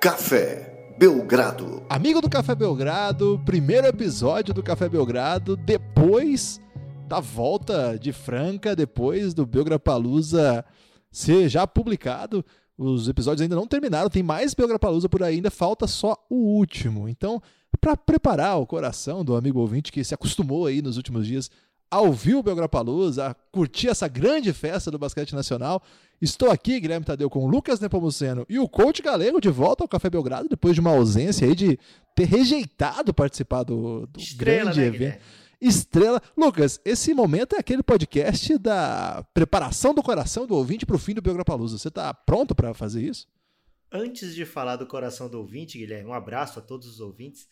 Café Belgrado. Amigo do Café Belgrado, primeiro episódio do Café Belgrado, depois da volta de Franca, depois do Belgrapalusa ser já publicado. Os episódios ainda não terminaram, tem mais Belgrapalusa por aí, ainda falta só o último. Então, para preparar o coração do amigo ouvinte que se acostumou aí nos últimos dias a ouvir o Belgrapalusa, a curtir essa grande festa do basquete nacional, estou aqui, Guilherme Tadeu, com o Lucas Nepomuceno e o coach galego de volta ao Café Belgrado, depois de uma ausência aí de ter rejeitado participar do, do Estrela, grande né, evento. Guilherme? Estrela. Lucas, esse momento é aquele podcast da preparação do coração do ouvinte para o fim do Belgrapalusa. Você está pronto para fazer isso? Antes de falar do coração do ouvinte, Guilherme, um abraço a todos os ouvintes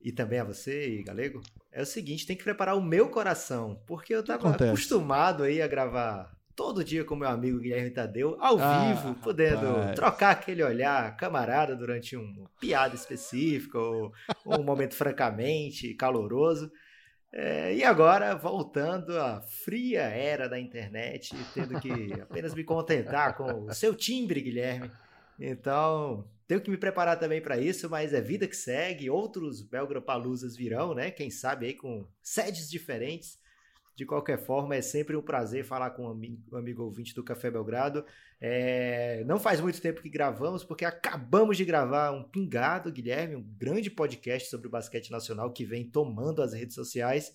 e também a você, Galego. É o seguinte, tem que preparar o meu coração, porque eu estava acostumado aí a gravar todo dia com meu amigo Guilherme Tadeu, ao Ah, vivo, podendo rapaz. trocar aquele olhar camarada durante um piada específica ou, ou um momento francamente caloroso. É, e agora, voltando à fria era da internet, tendo que apenas me contentar com o seu timbre, Guilherme. Então, tenho que me preparar também para isso, mas é vida que segue. Outros Belgrapalusas virão, né? Quem sabe aí com sedes diferentes. De qualquer forma, é sempre um prazer falar com o ami- o amigo ouvinte do Café Belgrado. É, não faz muito tempo que gravamos, porque acabamos de gravar um Pingado, Guilherme, um grande podcast sobre o basquete nacional que vem tomando as redes sociais.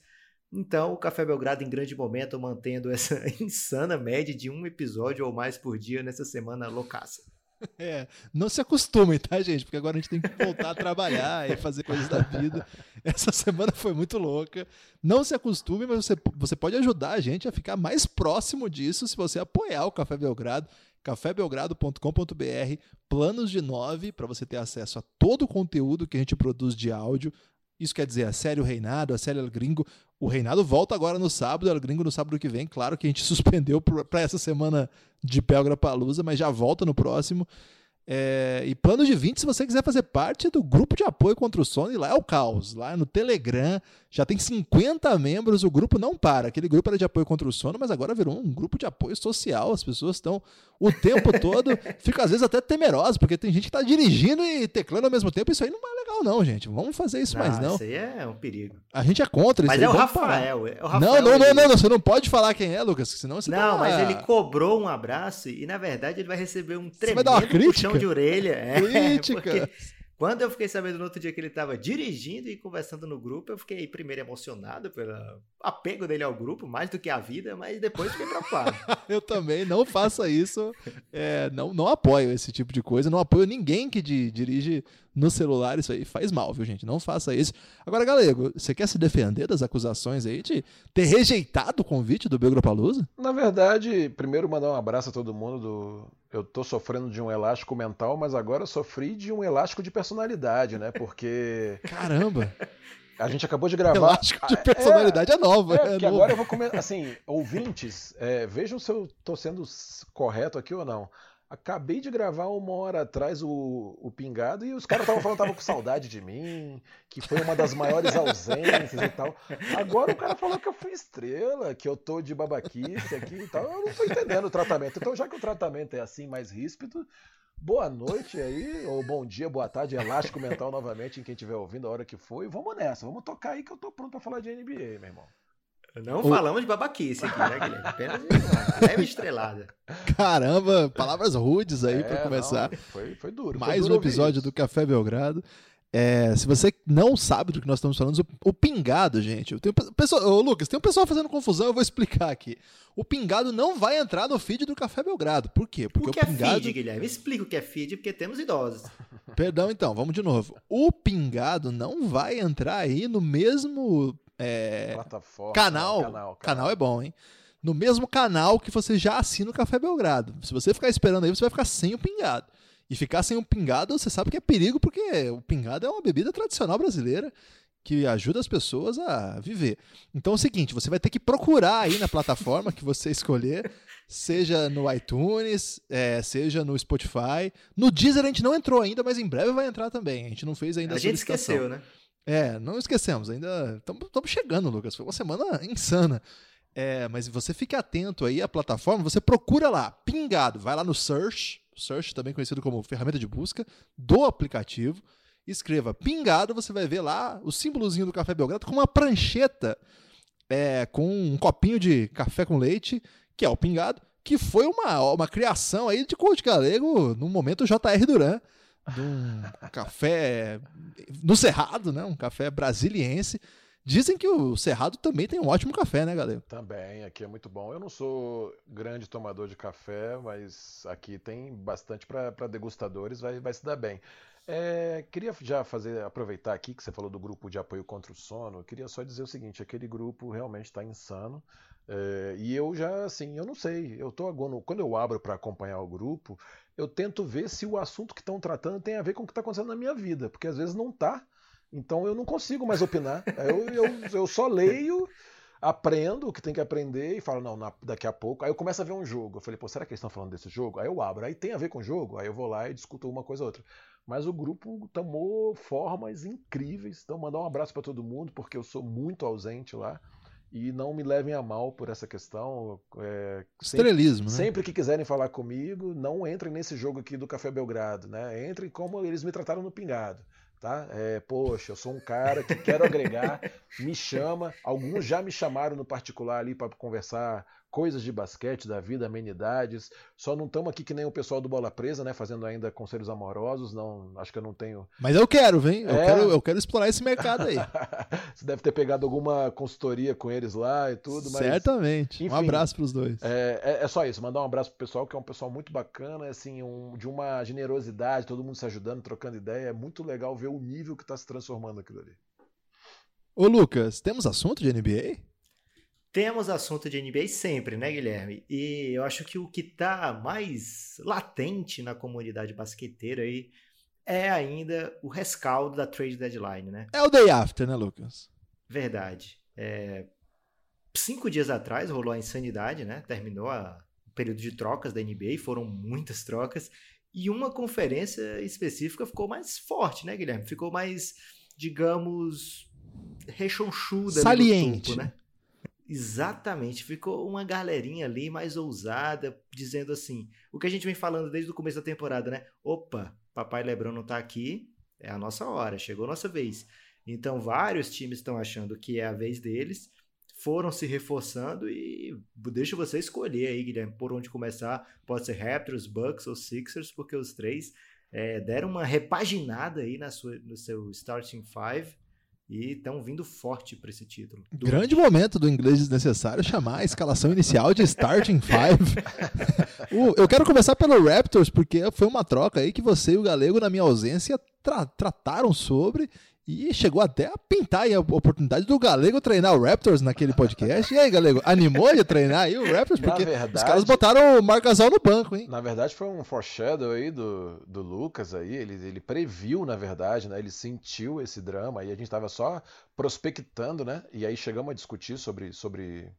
Então, o Café Belgrado em grande momento, mantendo essa insana média de um episódio ou mais por dia nessa semana loucaça. É, não se acostumem, tá, gente? Porque agora a gente tem que voltar a trabalhar e fazer coisas da vida. Essa semana foi muito louca. Não se acostume, mas você, você pode ajudar a gente a ficar mais próximo disso se você apoiar o Café Belgrado, cafébelgrado.com.br, planos de 9 para você ter acesso a todo o conteúdo que a gente produz de áudio. Isso quer dizer a série O Reinado, a série El Gringo. O Reinado volta agora no sábado, El Gringo no sábado que vem. Claro que a gente suspendeu para essa semana de Pelgra Palusa, mas já volta no próximo. É, e plano de 20, se você quiser fazer parte do grupo de apoio contra o sono, e lá é o caos. Lá no Telegram já tem 50 membros, o grupo não para. Aquele grupo era de apoio contra o sono, mas agora virou um grupo de apoio social. As pessoas estão o tempo todo, ficam às vezes até temerosas, porque tem gente que está dirigindo e teclando ao mesmo tempo. Isso aí não é legal, não, gente. Vamos fazer isso mais, não. Isso aí é um perigo. A gente é contra isso Mas é o. Rafael. É o Não, Rafael, não, não, ele- não, não, você não pode falar quem é, Lucas, senão você Não, tá- mas ele cobrou um abraço e, na verdade, ele vai receber um Você vai tremendo dar uma crítica? Puxão de orelha. É, Crítica. porque quando eu fiquei sabendo no outro dia que ele estava dirigindo e conversando no grupo, eu fiquei primeiro emocionado pelo apego dele ao grupo, mais do que à vida, mas depois fiquei preocupado. Eu também, não faça isso. É, não, não apoio esse tipo de coisa. Não apoio ninguém que di- dirige no celular. Isso aí faz mal, viu, gente? Não faça isso. Agora, Galego, você quer se defender das acusações aí de ter rejeitado o convite do Belgrapalusa? Na verdade, primeiro mandar um abraço a todo mundo do. Eu tô sofrendo de um elástico mental, mas agora eu sofri de um elástico de personalidade, né? Porque Caramba! a gente acabou de gravar. Elástico de personalidade é, nova. É, É, porque novo. agora eu vou começar. Assim, ouvintes, é, vejam se eu tô sendo correto aqui ou não. Acabei de gravar uma hora atrás o, o Pingado e os caras estavam falando que estavam com saudade de mim, que foi uma das maiores ausências e tal. Agora o cara falou que eu fui estrela, que eu tô de babaquice aqui e tal. Eu não tô entendendo o tratamento. Então, já que o tratamento é assim, mais ríspido, boa noite aí, ou bom dia, boa tarde, elástico mental novamente em quem estiver ouvindo a hora que for. E vamos nessa, vamos tocar aí que eu tô pronto pra falar de NBA, meu irmão. Não O- falamos de babaquice aqui, né, Guilherme? Apenas de uma leve estrelada. Caramba, palavras rudes aí É, pra começar. não, foi, foi duro. foi Mais duro um episódio isso. do Café Belgrado. É, se você não sabe do que nós estamos falando, o, o pingado, gente. Tem, um pessoal, ô, Lucas, tem um pessoal fazendo confusão, eu vou explicar aqui. O pingado não vai entrar no feed do Café Belgrado. Por quê? Porque o que o pingado. é feed, Guilherme? Explica o que é feed, porque temos idosos. Perdão, então, vamos de novo. O pingado não vai entrar aí no mesmo é, Plataforma, canal. canal, Canal é bom, hein? No mesmo canal que você já assina o Café Belgrado. Se você ficar esperando aí, você vai ficar sem o pingado. E ficar sem o pingado, você sabe que é perigo, porque o pingado é uma bebida tradicional brasileira que ajuda as pessoas a viver. Então é o seguinte, você vai ter que procurar aí na plataforma que você escolher, seja no iTunes, é, seja no Spotify. No Deezer a gente não entrou ainda, mas em breve vai entrar também. A gente não fez ainda a, A gente esqueceu, né? É, não esquecemos, ainda estamos chegando, Lucas. Foi uma semana insana. É, mas você fique atento aí à plataforma, você procura lá, pingado, vai lá no search, search também conhecido como ferramenta de busca do aplicativo, escreva pingado, você vai ver lá o símbolozinho do Café Belgrado com uma prancheta é, com um copinho de café com leite, que é o pingado, que foi uma, uma criação aí de coach galego no momento J.R. Duran, de um café no Cerrado, né? Um café brasiliense. Dizem que o Cerrado também tem um ótimo café, né, galera? Também, aqui é muito bom. Eu não sou grande tomador de café, mas aqui tem bastante para degustadores, vai, vai se dar bem. É, queria já fazer, aproveitar aqui que você falou do grupo de apoio contra o sono, queria só dizer o seguinte, aquele grupo realmente está insano. É, e eu já, assim, eu não sei, eu tô agora, quando eu abro para acompanhar o grupo, eu tento ver se o assunto que estão tratando tem a ver com o que está acontecendo na minha vida, porque às vezes não tá. Então eu não consigo mais opinar. Eu, eu, eu só leio, aprendo o que tem que aprender e falo, não, na, daqui a pouco. Aí eu começo a ver um jogo. Eu falei, pô, será que eles estão falando desse jogo? Aí eu abro. Aí tem a ver com o jogo? Aí eu vou lá e discuto uma coisa ou outra. Mas o grupo tomou formas incríveis. Então, mandar um abraço para todo mundo, porque eu sou muito ausente lá. E não me levem a mal por essa questão. É, Estrelismo, sempre, né? Sempre que quiserem falar comigo, não entrem nesse jogo aqui do Café Belgrado, né? Entrem como eles me trataram no Pingado tá? É, poxa, eu sou um cara que quero agregar, me chama. Alguns já me chamaram no particular ali para conversar coisas de basquete, da vida, amenidades. Só não estamos aqui que nem o pessoal do Bola Presa, né? Fazendo ainda conselhos amorosos. Não, acho que eu não tenho. Mas eu quero, vem. Eu, é... quero, eu quero explorar esse mercado aí. Você deve ter pegado alguma consultoria com eles lá e tudo. Mas... Certamente. Enfim, um abraço para os dois. É, é, é, só isso. Mandar um abraço pro pessoal, que é um pessoal muito bacana, assim, um, de uma generosidade, todo mundo se ajudando, trocando ideia. É muito legal ver o nível que está se transformando aquilo ali. Ô Lucas, temos assunto de NBA? Temos assunto de NBA sempre, né, Guilherme? E eu acho que o que está mais latente na comunidade basqueteira aí é ainda o rescaldo da trade deadline, né? É o day after, né, Lucas? Verdade. É... Cinco dias atrás rolou a insanidade, né? Terminou a... o período de trocas da NBA, foram muitas trocas. E uma conferência específica ficou mais forte, né, Guilherme? Ficou mais, digamos, rechonchuda. Saliente. Topo, né? Exatamente, ficou uma galerinha ali mais ousada, dizendo assim, o que a gente vem falando desde o começo da temporada, né? Opa, papai Lebron não tá aqui, é a nossa hora, chegou a nossa vez. Então vários times estão achando que é a vez deles, foram se reforçando e deixa você escolher aí, Guilherme, por onde começar. Pode ser Raptors, Bucks ou Sixers, porque os três é, deram uma repaginada aí na sua, no seu starting five e estão vindo forte para esse título. Grande momento do inglês desnecessário chamar a escalação inicial de starting five. eu quero começar pelo Raptors porque foi uma troca aí que você e o Galego na minha ausência tra trataram sobre e chegou até a pintar a oportunidade do Galego treinar o Raptors naquele podcast. E aí, Galego, animou de treinar aí o Raptors? Porque verdade, os caras botaram o Marc Gasol no banco, hein? Na verdade, foi um foreshadow aí do, do Lucas aí. Ele, ele previu, na verdade, né? Ele sentiu esse drama e a gente tava só prospectando, né? E aí chegamos a discutir sobre... sobre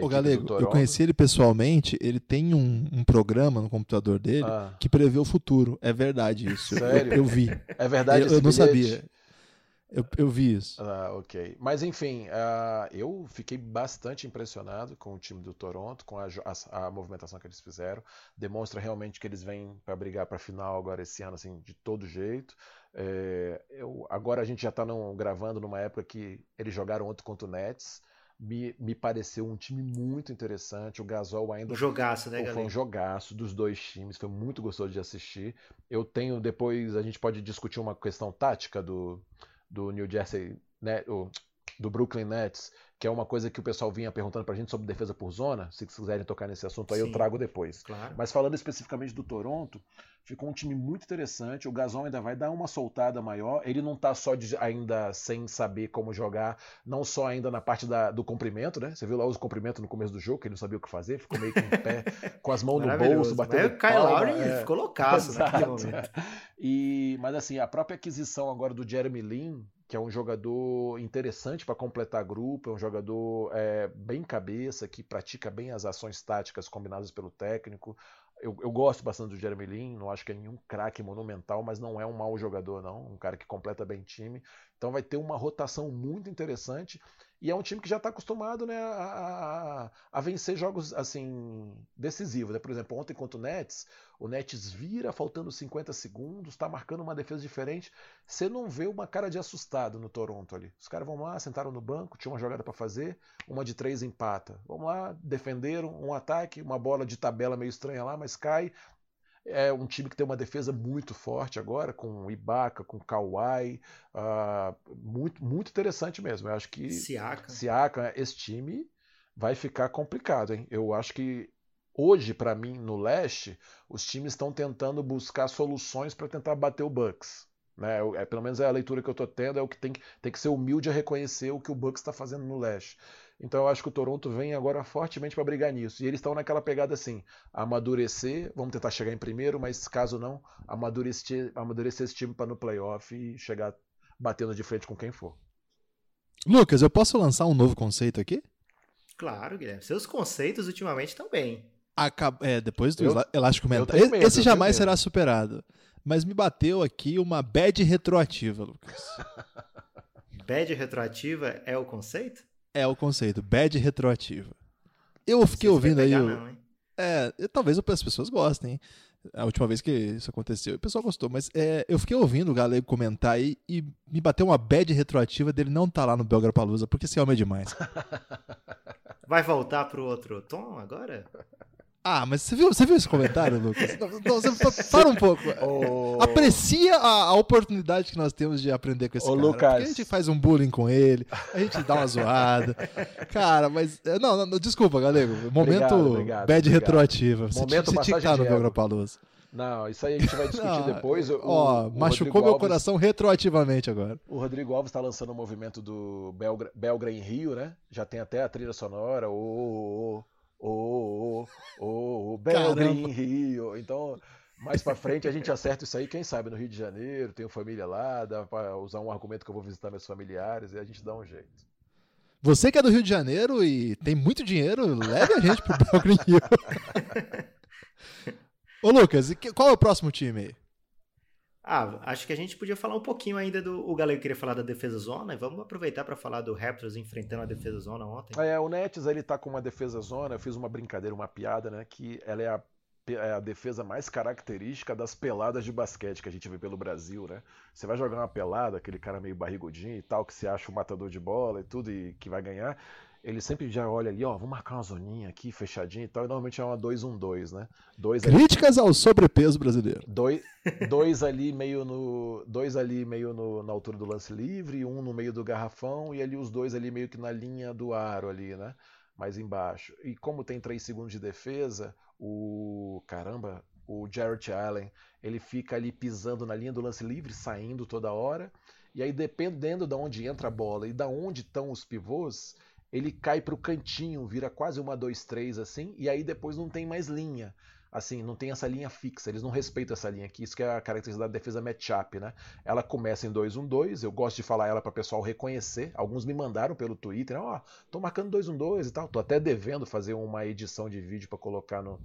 o Galego, eu conheci ele pessoalmente, ele tem um, um programa no computador dele ah. que prevê o futuro. É verdade isso. Sério? Eu, eu vi. É verdade Eu, eu não sabia. Eu, eu vi isso. Ah, ok. Mas enfim, uh, eu fiquei bastante impressionado com o time do Toronto, com a, a, a movimentação que eles fizeram. Demonstra realmente que eles vêm para brigar para a final agora esse ano, assim, de todo jeito. É, eu, agora a gente já está gravando numa época que eles jogaram ontem contra o Nets. Me, me, pareceu um time muito interessante. O Gasol ainda. Um jogaço, né, galera? Foi um jogaço dos dois times. Foi muito gostoso de assistir. Eu tenho. Depois a gente pode discutir uma questão tática do, do New Jersey, né, do Brooklyn Nets, que é uma coisa que o pessoal vinha perguntando pra gente sobre defesa por zona. Se quiserem tocar nesse assunto aí, Sim, eu trago depois. Claro. Mas falando especificamente do Toronto, ficou um time muito interessante. O Gasol ainda vai dar uma soltada maior. Ele não tá só de, ainda sem saber como jogar, não só ainda na parte da, do comprimento, né? Você viu lá os comprimentos no começo do jogo, que ele não sabia o que fazer, ficou meio que em pé, com as mãos no bolso, batendo. Mas o Kyle Lowry é... ficou loucaço naquele momento. E, mas assim, a própria aquisição agora do Jeremy Lin que é um jogador interessante para completar grupo, é um jogador é, bem cabeça, que pratica bem as ações táticas combinadas pelo técnico. Eu, eu gosto bastante do Jeremy Lin, não acho que é nenhum craque monumental, mas não é um mau jogador, não. Um cara que completa bem time. Então vai ter uma rotação muito interessante. E é um time que já está acostumado né, a, a, a, vencer jogos assim decisivos. Né? Por exemplo, ontem contra o Nets, o Nets vira faltando 50 segundos, está marcando uma defesa diferente. Você não vê uma cara de assustado no Toronto ali. Os caras vão lá, sentaram no banco, tinha uma jogada para fazer, uma de três empata. Vamos lá, defenderam um ataque, uma bola de tabela meio estranha lá, mas cai. É um time que tem uma defesa muito forte agora, com Ibaka, com Kawhi. Uh, muito, muito interessante mesmo. Eu acho que Siaka. Siaka, esse time vai ficar complicado, hein? Eu acho que hoje, para mim, no leste, os times estão tentando buscar soluções para tentar bater o Bucks. Né? É, pelo menos é a leitura que eu estou tendo, é o que tem, tem que ser humilde a reconhecer o que o Bucks está fazendo no leste. Então eu acho que o Toronto vem agora fortemente para brigar nisso. E eles estão naquela pegada assim: amadurecer, vamos tentar chegar em primeiro, mas caso não, amadurecer, amadurecer esse time para no playoff e chegar batendo de frente com quem for. Lucas, eu posso lançar um novo conceito aqui? Claro, Guilherme. Seus conceitos ultimamente também. Acab é, depois do eu, elástico mental. Medo, Esse jamais será superado. Mas me bateu aqui uma bad retroativa, Lucas. bad retroativa é o conceito? É o conceito, bad retroativa. Eu fiquei ouvindo aí. Não, é, talvez as pessoas gostem. A última vez que isso aconteceu, o pessoal gostou, mas é, eu fiquei ouvindo o Galego comentar aí e me bateu uma bad retroativa dele não estar tá lá no Belgra Palusa, porque esse homem é demais. Vai voltar pro outro tom agora? Ah, mas você viu, você viu esse comentário, Lucas? Não, não, você, para um pouco. Oh. Aprecia a, a, oportunidade que nós temos de aprender com esse oh, cara. Lucas. Porque a gente faz um bullying com ele, a gente dá uma zoada. Cara, mas. Eh, não, não desculpa, galego. Momento obrigado, obrigado, bad obrigado. retroativa. Você, Momento você tinha que estar no Belgrapalooza. Não, isso aí a gente vai discutir não, depois. O, ó, o machucou Rodrigo meu Alves, coração retroativamente agora. O Rodrigo Alves está lançando o um movimento do Belgra, Belgra em Rio, né? Já tem até a trilha sonora. Ô, ô, Belgreen Rio. Então, mais para frente a gente acerta isso aí, quem sabe no Rio de Janeiro, tenho família lá, dá para usar um argumento que eu vou visitar meus familiares e a gente dá um jeito. Você que é do Rio de Janeiro e tem muito dinheiro, leve a gente pro Belgreen Rio. Ô Lucas, qual é o próximo time aí? Ah, acho que a gente podia falar um pouquinho ainda do. O Galego queria falar da defesa zona, vamos aproveitar para falar do Raptors enfrentando a defesa zona ontem. É, o Nets ele tá com uma defesa zona, eu fiz uma brincadeira, uma piada, né? Que ela é a, é a defesa mais característica das peladas de basquete que a gente vê pelo Brasil, né? Você vai jogar uma pelada, aquele cara meio barrigudinho e tal, que se acha um matador de bola e tudo, e que vai ganhar ele sempre já olha ali, ó, vamos marcar uma zoninha aqui, fechadinha e tal, e normalmente é uma 2-1-2, né? Dois Críticas ali, ao sobrepeso brasileiro. Dois, dois ali meio no. Dois ali meio no, na altura do lance livre, um no meio do garrafão, e ali os dois ali meio que na linha do aro ali, né? Mais embaixo. E como tem 3 segundos de defesa, o. Caramba, o Jarrett Allen, ele fica ali pisando na linha do lance livre, saindo toda hora. E aí, dependendo de onde entra a bola e da onde estão os pivôs, ele cai para o cantinho, vira quase uma 2-3 assim, e aí depois não tem mais linha. Assim, não tem essa linha fixa, eles não respeitam essa linha aqui, isso que é a característica da defesa matchup, né? Ela começa em 2-1-2, eu gosto de falar ela para o pessoal reconhecer. Alguns me mandaram pelo Twitter, ó, oh, tô marcando 2-1-2 e tal, tô até devendo fazer uma edição de vídeo para colocar no,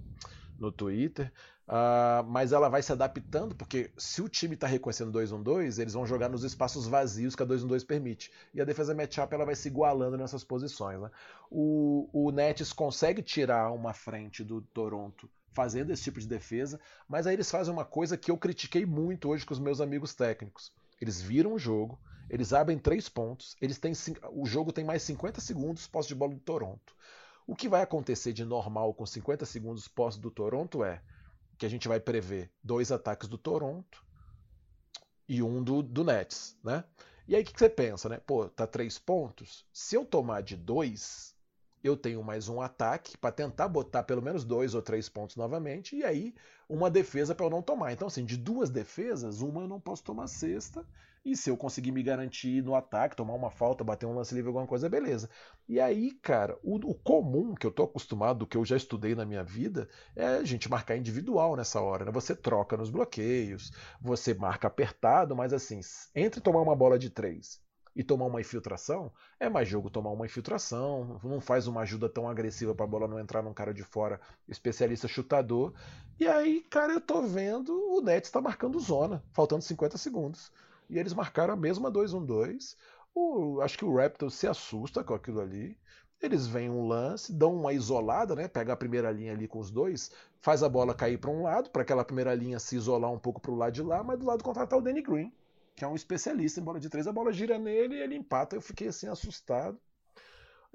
no Twitter. Uh, mas ela vai se adaptando, porque se o time está reconhecendo 2-1-2, eles vão jogar nos espaços vazios que a 2-1-2 permite. E a defesa matchup ela vai se igualando nessas posições. Né? O, o Nets consegue tirar uma frente do Toronto fazendo esse tipo de defesa, mas aí eles fazem uma coisa que eu critiquei muito hoje com os meus amigos técnicos. Eles viram o jogo, eles abrem três pontos, eles têm o jogo tem mais 50 segundos posse de bola do Toronto. O que vai acontecer de normal com 50 segundos posse do Toronto é que a gente vai prever dois ataques do Toronto e um do, do Nets, né? E aí o que, que você pensa, né? Pô, tá três pontos. Se eu tomar de dois, eu tenho mais um ataque para tentar botar pelo menos dois ou três pontos novamente, e aí uma defesa para eu não tomar. Então, assim, de duas defesas, uma eu não posso tomar sexta, e se eu conseguir me garantir no ataque, tomar uma falta, bater um lance livre, alguma coisa, beleza. E aí, cara, o, o comum que eu tô acostumado, que eu já estudei na minha vida, é a gente marcar individual nessa hora, né? Você troca nos bloqueios, você marca apertado, mas assim, entre tomar uma bola de três e tomar uma infiltração, é mais jogo tomar uma infiltração, não faz uma ajuda tão agressiva para a bola não entrar num cara de fora, especialista chutador. E aí, cara, eu tô vendo o Nets está marcando zona, faltando 50 segundos. E eles marcaram a mesma 2-1-2. o, acho que o Raptors se assusta com aquilo ali. Eles vêm um lance, dão uma isolada, né? Pega a primeira linha ali com os dois, faz a bola cair para um lado, para aquela primeira linha se isolar um pouco para o lado de lá, mas do lado contrário tá o Danny Green, que é um especialista em bola de três. A bola gira nele e ele empata. Eu fiquei assim assustado.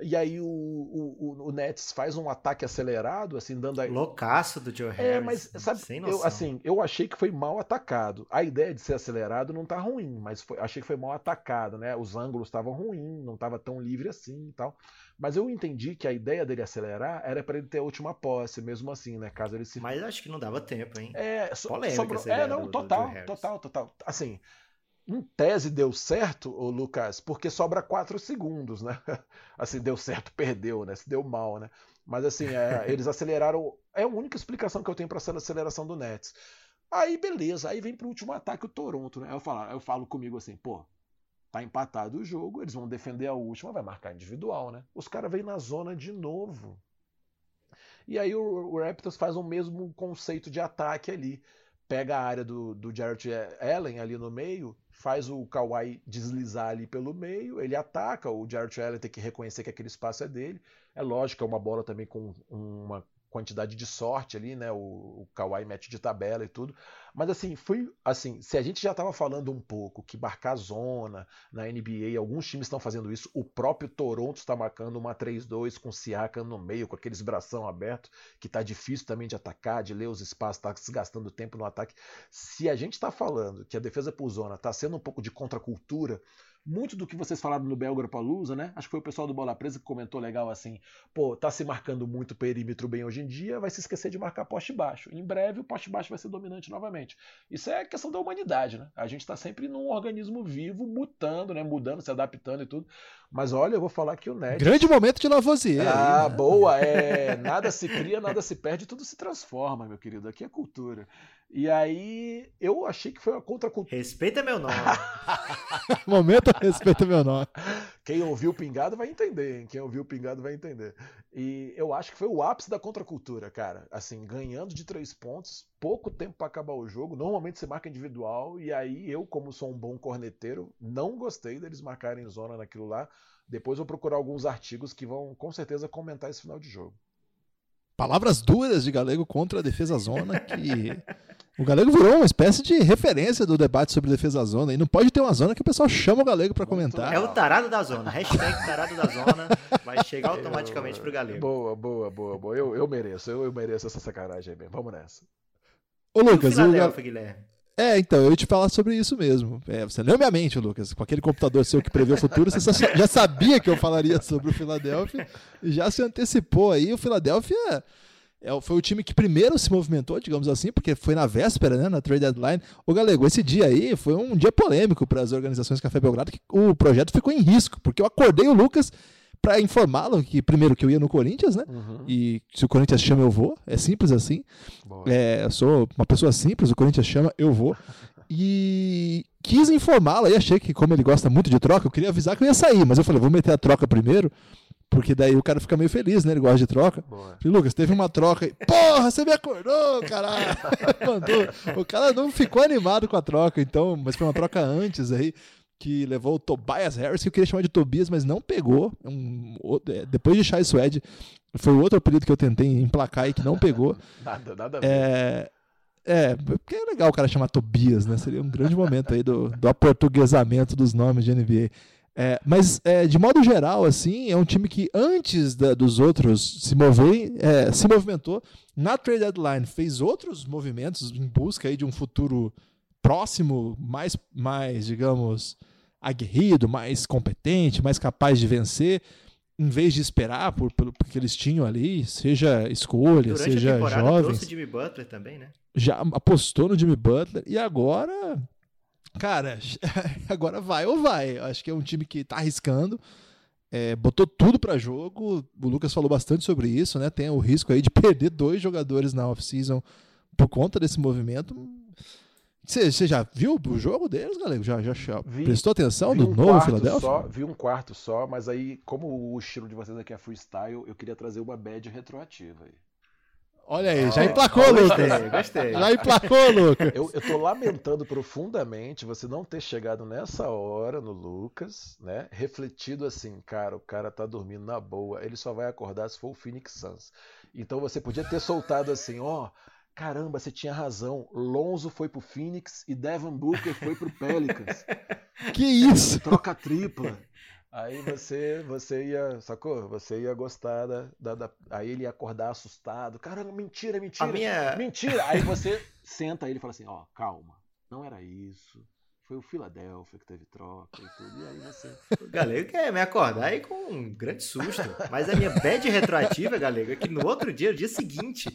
E aí o, o, o, Nets faz um ataque acelerado, assim, dando a... Loucaço do Joe Harris. É, mas sabe, Sem noção. eu, assim, eu achei que foi mal atacado. A ideia de ser acelerado não tá ruim, mas foi, achei que foi mal atacado, né? Os ângulos estavam ruins, não tava tão livre assim e tal. Mas eu entendi que a ideia dele acelerar era para ele ter a última posse, mesmo assim, né? Caso ele se. Mas acho que não dava tempo, hein? É, so, Polêmica sobrou... é não, total, total, total. Assim, em tese deu certo, o Lucas, porque sobra 4 segundos, né? Assim, deu certo, perdeu, né? Se deu mal, né? Mas assim, é, eles aceleraram. É a única explicação que eu tenho para essa aceleração do Nets. Aí, beleza, aí vem pro último ataque o Toronto, né? Eu falo, eu falo comigo assim, pô, tá empatado o jogo, eles vão defender a última, vai marcar individual, né? Os caras vêm na zona de novo. E aí o, o Raptors faz o mesmo conceito de ataque ali. Pega a área do, do Jarrett Allen ali no meio, faz o Kawhi deslizar ali pelo meio, ele ataca, o Jarrett Allen tem que reconhecer que aquele espaço é dele. É lógico, é uma bola também com uma quantidade de sorte ali, né? O, o Kawhi mete de tabela e tudo. Mas assim, foi assim, se a gente já estava falando um pouco que marcar zona na NBA, alguns times estão fazendo isso, o próprio Toronto está marcando uma 3-2 com o Siakam no meio, com aqueles bração aberto, que tá difícil também de atacar, de ler os espaços, tá gastando tempo no ataque. Se a gente está falando que a defesa por zona está sendo um pouco de contracultura, muito do que vocês falaram no Belgrado Palusa, né? Acho que foi o pessoal do Bola Presa que comentou legal assim: pô, tá se marcando muito perímetro bem hoje em dia, vai se esquecer de marcar poste baixo. Em breve o poste baixo vai ser dominante novamente. Isso é questão da humanidade, né? A gente tá sempre num organismo vivo, mutando, né? Mudando, se adaptando e tudo. Mas olha, eu vou falar que o Nets. Grande momento de Lavoisier. Ah, aí, né? boa. É, nada se cria, nada se perde, tudo se transforma, meu querido. Aqui é cultura. E aí eu achei que foi uma contracultura. Respeita meu nome. Momento respeita meu nome. Quem ouviu o Pingado vai entender, hein? Quem ouviu o Pingado vai entender. E eu acho que foi o ápice da contracultura, cara. Assim, ganhando de três pontos, pouco tempo para acabar o jogo. Normalmente você marca individual. E aí eu, como sou um bom corneteiro, não gostei deles marcarem zona naquilo lá. Depois vou procurar alguns artigos que vão com certeza comentar esse final de jogo. Palavras duras de Galego contra a defesa zona que o Galego virou uma espécie de referência do debate sobre defesa zona. E não pode ter uma zona que o pessoal chama o Galego para comentar. É o tarado da zona. Hashtag tarado da zona vai chegar automaticamente pro Galego. Boa, boa, boa, boa. Eu, eu mereço. Eu, eu mereço essa sacanagem aí Vamos nessa. Ô, Lucas, o, Gal... Guilherme? É, então, eu ia te falar sobre isso mesmo. É, você leu minha mente, Lucas. Com aquele computador seu que prevê o futuro, você já sabia que eu falaria sobre o Philadelphia e já se antecipou aí. O Philadelphia foi o time que primeiro se movimentou, digamos assim, porque foi na véspera, né, na trade deadline. O Galego, esse dia aí foi um dia polêmico para as organizações Café Belgrado, que o projeto ficou em risco, porque eu acordei o Lucas para informá-lo que primeiro que eu ia no Corinthians, né? Uhum. E se o Corinthians chama eu vou, é simples assim. É, eu sou uma pessoa simples, o Corinthians chama eu vou. E quis informá-lo, aí achei que como ele gosta muito de troca, eu queria avisar que eu ia sair, mas eu falei, vou meter a troca primeiro porque daí o cara fica meio feliz, né? Ele gosta de troca. Boa. Falei, Lucas, teve uma troca aí. Porra, você me acordou, caralho. Mandou. O cara não ficou animado com a troca, então, mas foi uma troca antes aí que levou o Tobias Harris, que eu queria chamar de Tobias, mas não pegou. Um, é, depois de Chai Suede, foi outro apelido que eu tentei emplacar e que não pegou. nada, nada. É, é, porque é legal o cara chamar Tobias, né? Seria um grande momento aí do, do aportuguesamento dos nomes de NBA. É, mas, é, de modo geral, assim, é um time que antes da, dos outros se mover, é, se movimentou. Na trade deadline fez outros movimentos em busca aí de um futuro próximo, mais, mais digamos, aguerrido, mais competente, mais capaz de vencer, em vez de esperar por, pelo que eles tinham ali, seja escolha, Durante seja Jimmy Butler também, né? Já apostou no Jimmy Butler e agora Cara, agora vai ou vai. Acho que é um time que tá arriscando. É, botou tudo para jogo. O Lucas falou bastante sobre isso, né? Tem o risco aí de perder dois jogadores na off-season por conta desse movimento. Você, já viu o jogo deles, galera? Já, já, já vi, prestou atenção no um novo Philadelphia? Só, vi um quarto só, mas aí, como o estilo de vocês aqui é freestyle, eu queria trazer uma bad retroativa aí. Olha aí, já emplacou, Lucas. Gostei, gostei. Já emplacou, Lucas. Eu, eu tô lamentando profundamente você não ter chegado nessa hora no Lucas, né? Refletido assim, cara, o cara tá dormindo na boa, ele só vai acordar se for o Phoenix Suns. Então você podia ter soltado assim, ó, caramba, você tinha razão. Lonzo foi pro Phoenix e Devin Booker foi pro Pelicans. Que isso? Troca tripla. Aí você, você ia, sacou? Você ia gostar da, da, da- Aí ele ia acordar assustado. Caramba, mentira, mentira. Minha. Mentira! Aí você senta ele e fala assim, ó, calma, não era isso. Foi o Philadelphia que teve troca e tudo. E aí você. O Galego quer me acordar aí com um grande susto. Mas a minha bad retroativa, Galego, é que no outro dia, no dia seguinte,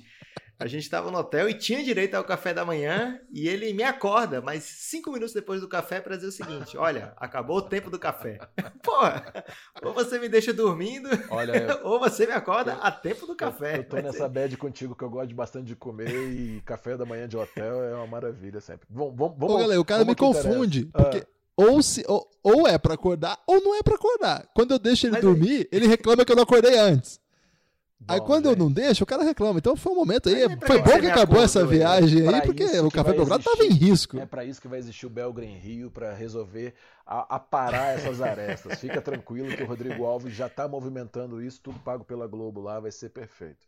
a gente tava no hotel e tinha direito ao café da manhã e ele me acorda, mas cinco minutos depois do café para dizer o seguinte: olha, acabou o tempo do café. Porra, ou você me deixa dormindo, Olha, eu, ou você me acorda a tempo do café. eu tô Vai nessa ser- bad contigo que eu gosto bastante de comer e café da manhã de hotel é uma maravilha sempre. Vamos, vamos, Ô, vamos, galera, o cara me interessa. confunde. Ah. Porque ou, se, ou, ou é pra acordar, ou não é pra acordar. Quando eu deixo ele Mas aí- dormir, ele reclama que eu não acordei antes. Aí Bom, quando eu não deixo, o cara reclama. Então foi um momento aí. Aí pra Foi bom que acabou essa aí? viagem aí, porque o Café Belgrado tava em risco. É para isso que vai existir o Belgreen Rio para resolver a, aparar essas arestas. Fica tranquilo que o Rodrigo Alves já está movimentando isso, tudo pago pela Globo lá, vai ser perfeito.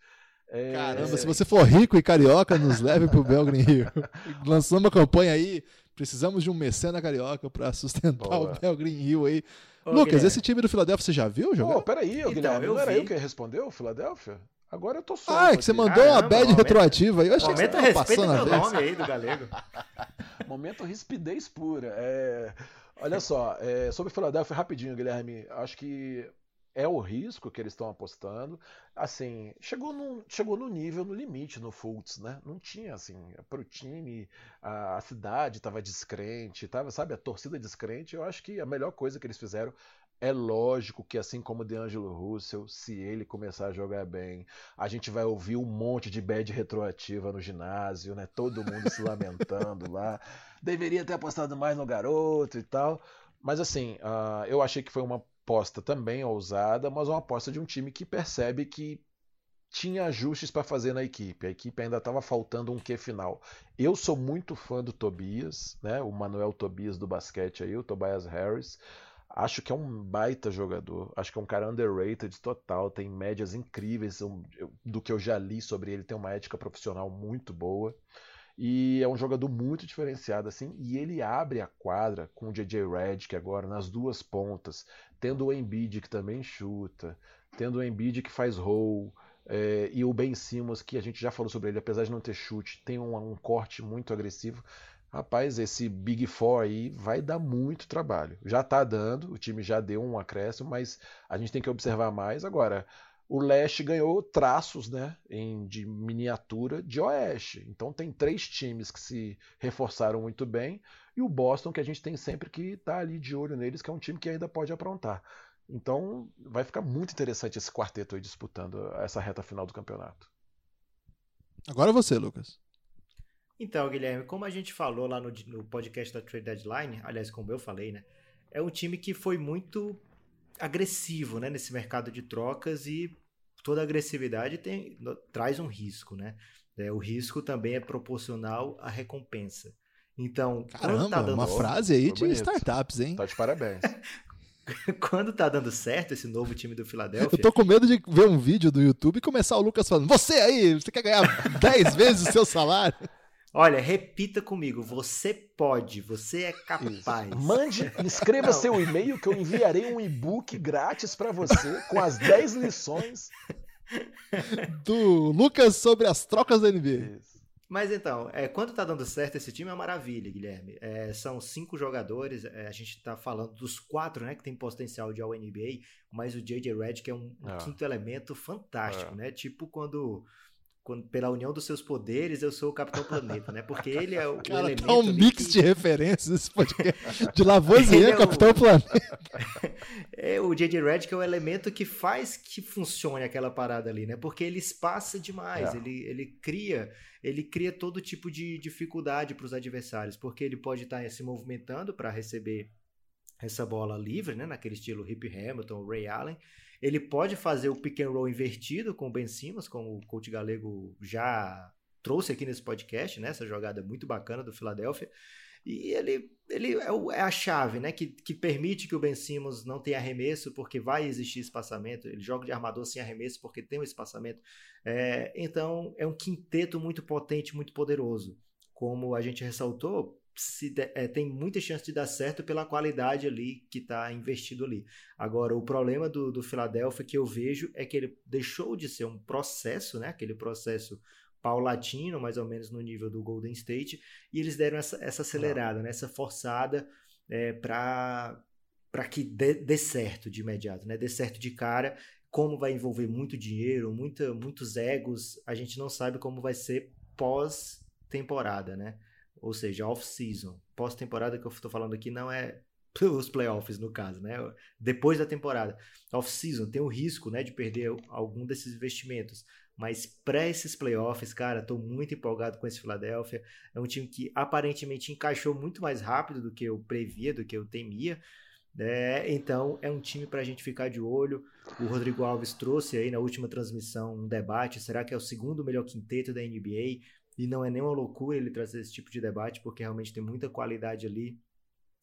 É, Caramba, se você for rico e carioca, nos leve pro Belgreen Rio. Lançamos uma campanha aí. Precisamos de um mecena carioca pra sustentar Boa. o Belgreen Rio aí. Ô, Lucas, Guilherme, esse time do Philadelphia você já viu jogar? Pô, peraí, ô, Então, Guilherme, eu não era vi. eu que respondeu, Filadélfia? Agora eu tô solto. ah, é que você mandou uma Caramba, bad momento- retroativa aí. Eu achei que você Momento tava passando a meu vez. nome aí do Galego. Momento rispidez pura. É, olha só, é, sobre Philadelphia, rapidinho, Guilherme. Acho que é o risco que eles estão apostando. Assim, chegou no, chegou no nível, no limite no Fultz, né? Não tinha, assim, pro time, a, a cidade estava descrente, tava, sabe, a torcida descrente. Eu acho que a melhor coisa que eles fizeram é lógico que, assim como o DeAngelo Russell, se ele começar a jogar bem, a gente vai ouvir um monte de bad retroativa no ginásio, né? Todo mundo se lamentando lá. Deveria ter apostado mais no garoto e tal. Mas assim, ah, eu achei que foi uma aposta também ousada, mas uma aposta de um time que percebe que tinha ajustes para fazer na equipe. A equipe ainda estava faltando um quê final. Eu sou muito fã do Tobias, né? O Manuel Tobias do basquete aí, o Tobias Harris. Acho que é um baita jogador. Acho que é um cara underrated total. Tem médias incríveis do que eu já li sobre ele. Tem uma ética profissional muito boa. E é um jogador muito diferenciado, assim. E ele abre a quadra com o JJ Redick agora nas duas pontas. Tendo o Embiid que também chuta. Tendo o Embiid que faz roll. é, e o Ben Simmons, que a gente já falou sobre ele, apesar de não ter chute, tem um, um corte muito agressivo. Rapaz, esse Big Four aí vai dar muito trabalho. Já tá dando, o time já deu um acréscimo, mas a gente tem que observar mais. Agora, o leste ganhou traços, né, em, de miniatura de oeste. Então tem três times que se reforçaram muito bem e o Boston que a gente tem sempre que estar ali de olho neles, que é um time que ainda pode aprontar. Então vai ficar muito interessante esse quarteto aí disputando essa reta final do campeonato. Agora você, Lucas. Então, Guilherme, como a gente falou lá no, no podcast da Trade Deadline, aliás, como eu falei, né? É um time que foi muito agressivo, né, nesse mercado de trocas e toda agressividade tem, traz um risco, né? É, o risco também é proporcional à recompensa. Então, quando Caramba, tá dando uma frase aí de bonito. startups, hein? Tá de parabéns. quando tá dando certo esse novo time do Eu Philadelphia, tô com medo de ver um vídeo do YouTube e começar o Lucas falando: Você aí, você quer ganhar 10 vezes o seu salário? Olha, repita comigo, você pode, você é capaz. Mande, escreva Não. seu e-mail que eu enviarei um e-book grátis para você com as 10 lições. Do Lucas sobre as trocas da NBA. Isso. Mas então, é, quando tá dando certo esse time é uma maravilha, Guilherme. É, são cinco jogadores, é, a gente tá falando dos quatro, né, que tem potencial de All-NBA, mas o J.J. Redick é um, um É. quinto elemento fantástico, É. né? Tipo quando, quando, pela união dos seus poderes, eu sou o Capitão Planeta, né? Porque ele é o, o Cara, elemento tá um mix que- de referências esse podcast. De Lavoisier, é o- Capitão Planeta. É, o J.J. Redick é o elemento que faz que funcione aquela parada ali, né? Porque ele espaça demais, É. ele, ele cria ele cria todo tipo de dificuldade para os adversários, porque ele pode estar se movimentando para receber essa bola livre, né, naquele estilo Hip Hamilton, Ray Allen. Ele pode fazer o pick and roll invertido com o Ben Simmons, como o coach galego já trouxe aqui nesse podcast, né, essa jogada muito bacana do Philadelphia. E ele, ele é, é, a chave, né? Que, que permite que o Ben Simmons não tenha arremesso, porque vai existir espaçamento. Ele joga de armador sem arremesso, porque tem um espaçamento. É, então, é um quinteto muito potente, muito poderoso. Como a gente ressaltou, de, é, tem muita chance de dar certo pela qualidade ali que está investido ali. Agora, o problema do, do Philadelphia que eu vejo é que ele deixou de ser um processo, né? Aquele processo paulatino, mais ou menos no nível do Golden State, e eles deram essa, essa acelerada, né, essa forçada é, para que dê, dê, certo de imediato, né, dê certo de cara. Como vai envolver muito dinheiro, muita, muitos egos, a gente não sabe como vai ser pós-temporada, né? Ou seja, off-season. Pós-temporada que eu estou falando aqui não é os playoffs, no caso, né? Depois da temporada. Off-season tem o risco né, de perder algum desses investimentos. Mas para esses playoffs, cara, tô muito empolgado com esse Philadelphia. É um time que aparentemente encaixou muito mais rápido do que eu previa, do que eu temia. É, então é um time para a gente ficar de olho. O Rodrigo Alves trouxe aí na última transmissão um debate: será que é o segundo melhor quinteto da NBA? E não é nenhuma loucura ele trazer esse tipo de debate, porque realmente tem muita qualidade ali.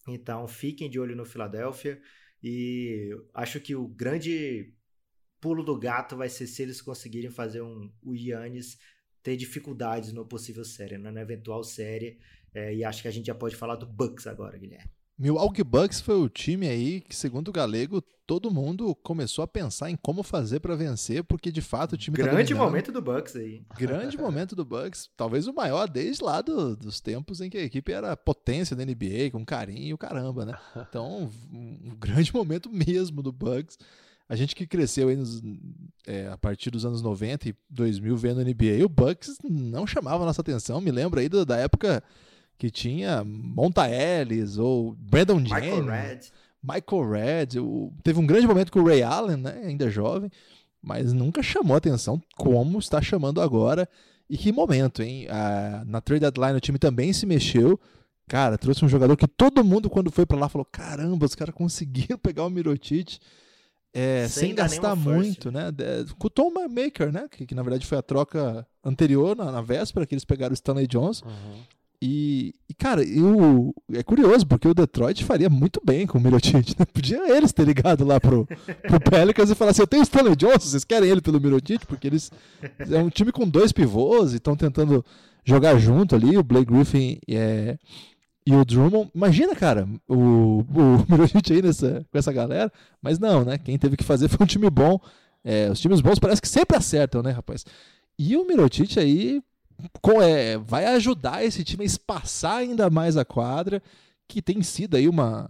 Então fiquem de olho no Philadelphia. E acho que o grande pulo do gato vai ser se eles conseguirem fazer um, o Yannis ter dificuldades no possível série, né, na eventual série. É, e acho que a gente já pode falar do Bucks agora, Guilherme. Milwaukee Bucks foi o time aí que, segundo o Galego, todo mundo começou a pensar em como fazer para vencer, porque de fato o time tá Grande tá momento do Bucks aí. Grande momento do Bucks, talvez o maior desde lá do, dos tempos em que a equipe era potência da NBA, com carinho caramba, né? Então, um grande momento mesmo do Bucks. A gente que cresceu aí nos, é, a partir dos anos 90 e 2000 vendo NBA, o Bucks não chamava nossa atenção. Me lembro aí da época que tinha Monta Ellis ou Brandon Michael Jennings. Red. Michael Red. O, teve um grande momento com o Ray Allen, né, ainda jovem, mas nunca chamou atenção como está chamando agora. E que momento, hein? A, na trade deadline o time também se mexeu. Cara, trouxe um jogador que todo mundo, quando foi para lá, falou: caramba, os caras conseguiram pegar o Mirotic é, sem, sem gastar muito, né? Com o Tom Maker, né? Que, que, na verdade foi a troca anterior, na, na véspera, que eles pegaram o Stanley Johnson. Uhum. E, e, cara, eu, é curioso, porque o Detroit faria muito bem com o Mirotic, né? Podia eles ter ligado lá pro, pro Pelicans e falar assim, eu tenho o Stanley Johnson, vocês querem ele pelo Mirotic? Porque eles é um time com dois pivôs e estão tentando jogar junto ali, o Blake Griffin é, e o Drummond, imagina, cara, o, o Mirotic aí nessa, com essa galera, mas não, né? Quem teve que fazer foi um time bom. É, os times bons parece que sempre acertam, né, rapaz? E o Mirotic aí com, é, vai ajudar esse time a espaçar ainda mais a quadra, que tem sido aí uma,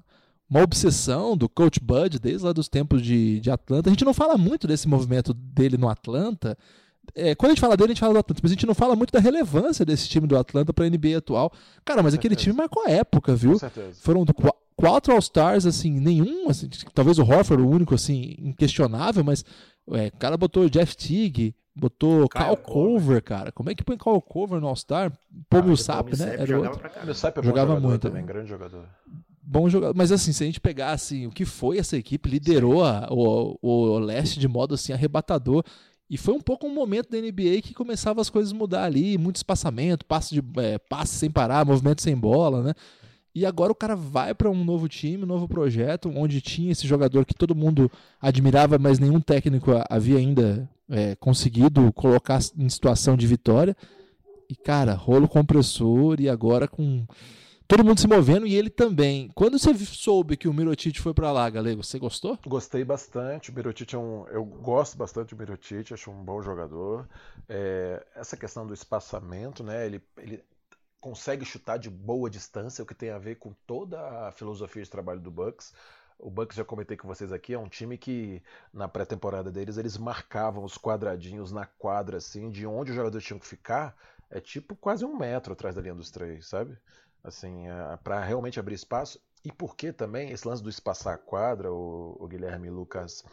uma obsessão do Coach Bud desde lá dos tempos de, de Atlanta. A gente não fala muito desse movimento dele no Atlanta, é, quando a gente fala dele, a gente fala do Atlanta, mas a gente não fala muito da relevância desse time do Atlanta para a NBA atual. Cara, mas aquele time marcou a época, viu? Com certeza. Foram do, quatro All-Stars, assim, nenhum, assim, talvez o Horford o único, assim, inquestionável, mas é, o cara botou Jeff Teague, botou Kyle, Cover, cara. Como é que põe Kyle Cover no All-Star? Pô, ah, Millsap, né? Era jogava outro. Pra Millsap é jogava muito também, grande jogador. Bom jogador, mas assim, se a gente pegar assim, o que foi essa equipe, liderou a, o, o leste de modo assim arrebatador. E foi um pouco um momento da NBA que começava as coisas a mudar ali, muito espaçamento, passe, de, é, passe sem parar, movimento sem bola, né? E agora o cara vai para um novo time, um novo projeto, onde tinha esse jogador que todo mundo admirava, mas nenhum técnico havia ainda é, conseguido colocar em situação de vitória. E, cara, rolo compressor e agora com todo mundo se movendo e ele também. Quando você soube que o Mirotic foi para lá, Galego, você gostou? Gostei bastante. O Mirotic é um. Eu gosto bastante do Mirotic, acho um bom jogador. É... essa questão do espaçamento, né? Ele, ele consegue chutar de boa distância, o que tem a ver com toda a filosofia de trabalho do Bucks. O Bucks já comentei com vocês aqui, é um time que na pré-temporada deles eles marcavam os quadradinhos na quadra assim, de onde os jogadores tinham que ficar, é tipo quase um metro atrás da linha dos três, sabe? assim, é, para realmente abrir espaço. E por que também esse lance do espaçar a quadra, o, o Guilherme Lucas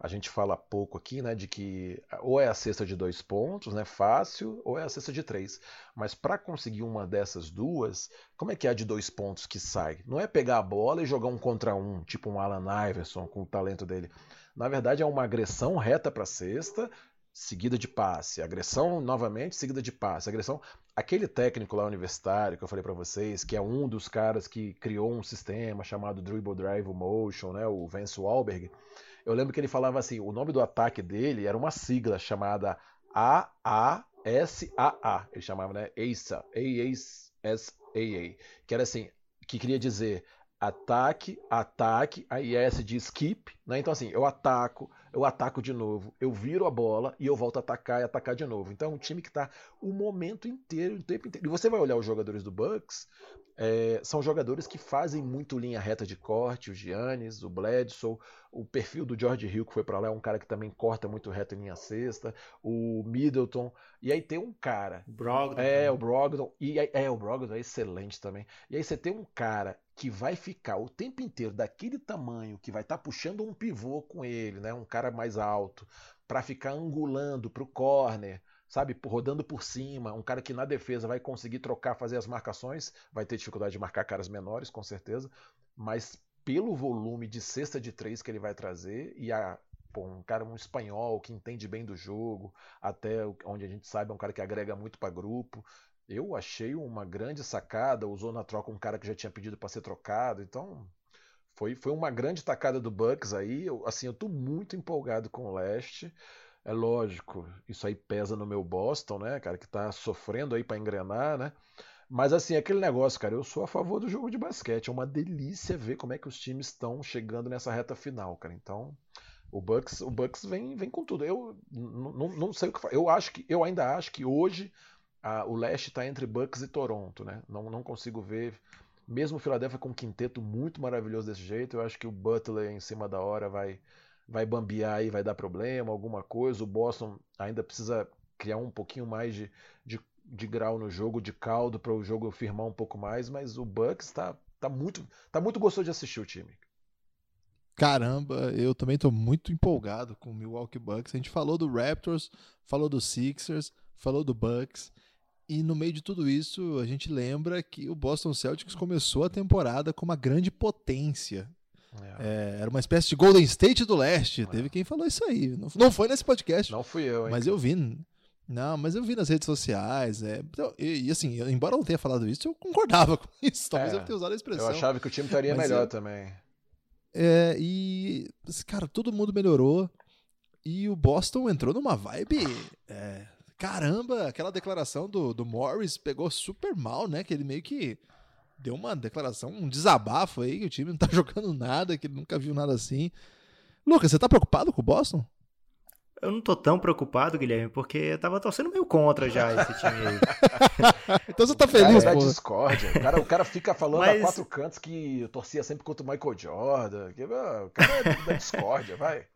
a gente fala pouco aqui, né, de que ou é a cesta de dois pontos, né, fácil, ou é a cesta de três. Mas para conseguir uma dessas duas, como é que é a de dois pontos que sai? Não é pegar a bola e jogar um contra um, tipo um Alan Iverson com o talento dele. Na verdade, é uma agressão reta para a cesta, seguida de passe. Agressão novamente, seguida de passe. Agressão. Aquele técnico lá universitário que eu falei para vocês, que é um dos caras que criou um sistema chamado Dribble Drive Motion, né, o Vance Wahlberg eu lembro que ele falava assim, o nome do ataque dele era uma sigla chamada AASAA. Ele chamava, né? ASA, A-A-S-A-A, que era assim, que queria dizer ataque, ataque, aí S de skip, né? Então assim, eu ataco, eu ataco de novo, eu viro a bola e eu volto a atacar e atacar de novo. Então é um time que está o momento inteiro, o tempo inteiro. E você vai olhar os jogadores do Bucks, é, são jogadores que fazem muito linha reta de corte, o Giannis, o Bledsoe, o perfil do George Hill que foi para lá é um cara que também corta muito reto em linha cesta, o Middleton, e aí tem um cara, Brogdon, é o Brogdon, e aí, é o Brogdon é excelente também. E aí você tem um cara que vai ficar o tempo inteiro daquele tamanho, que vai estar tá puxando um pivô com ele, né, um cara mais alto, para ficar angulando para o corner sabe, rodando por cima, um cara que na defesa vai conseguir trocar, fazer as marcações, vai ter dificuldade de marcar caras menores, com certeza, mas pelo volume de cesta de três que ele vai trazer e a pô, um cara um espanhol que entende bem do jogo, até onde a gente sabe é um cara que agrega muito para grupo. Eu achei uma grande sacada, usou na troca um cara que já tinha pedido para ser trocado, então foi, foi uma grande tacada do Bucks aí. Eu, assim, eu tô muito empolgado com o Leste. É lógico, isso aí pesa no meu Boston, né, cara, que tá sofrendo aí para engrenar, né? Mas assim, aquele negócio, cara, eu sou a favor do jogo de basquete. É uma delícia ver como é que os times estão chegando nessa reta final, cara. Então, o Bucks, o Bucks vem, vem com tudo. Eu não sei o que Eu acho que eu ainda acho que hoje a, o leste está entre Bucks e Toronto, né? Não, não consigo ver mesmo o Philadelphia com um quinteto muito maravilhoso desse jeito, eu acho que o Butler em cima da hora vai vai bambear e vai dar problema, alguma coisa. O Boston ainda precisa criar um pouquinho mais de, de, de grau no jogo, de caldo, para o jogo firmar um pouco mais, mas o Bucks está tá muito, tá muito gostoso de assistir o time. Caramba, eu também estou muito empolgado com o Milwaukee Bucks. A gente falou do Raptors, falou do Sixers, falou do Bucks. E no meio de tudo isso, a gente lembra que o Boston Celtics começou a temporada com uma grande potência é. É, era uma espécie de Golden State do leste. É. Teve quem falou isso aí. Não, não foi nesse podcast. Não fui eu, hein? Mas eu vi. Não, mas eu vi nas redes sociais. É, então, e, e, assim, eu, embora eu não tenha falado isso, eu concordava com isso. Talvez eu é. tenha usado a expressão. Eu achava que o time estaria melhor também. É, e. Cara, todo mundo melhorou. E o Boston entrou numa vibe. É, caramba, aquela declaração do, do Morris pegou super mal, né? Que ele meio que deu uma declaração, um desabafo aí, que o time não tá jogando nada, que ele nunca viu nada assim. Lucas, você tá preocupado com o Boston? Eu não tô tão preocupado, Guilherme, porque eu tava torcendo meio contra já esse time aí. então você tá feliz, cara, é pô? discórdia. O cara, o cara fica falando Mas... a quatro cantos que eu torcia sempre contra o Michael Jordan. Que, o cara é da discórdia, vai.